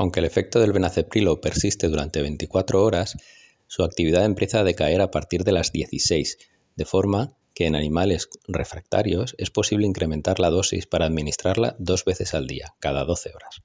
Aunque el efecto del benaceprilo persiste durante 24 horas, su actividad empieza a decaer a partir de las 16, de forma que en animales refractarios es posible incrementar la dosis para administrarla dos veces al día, cada 12 horas.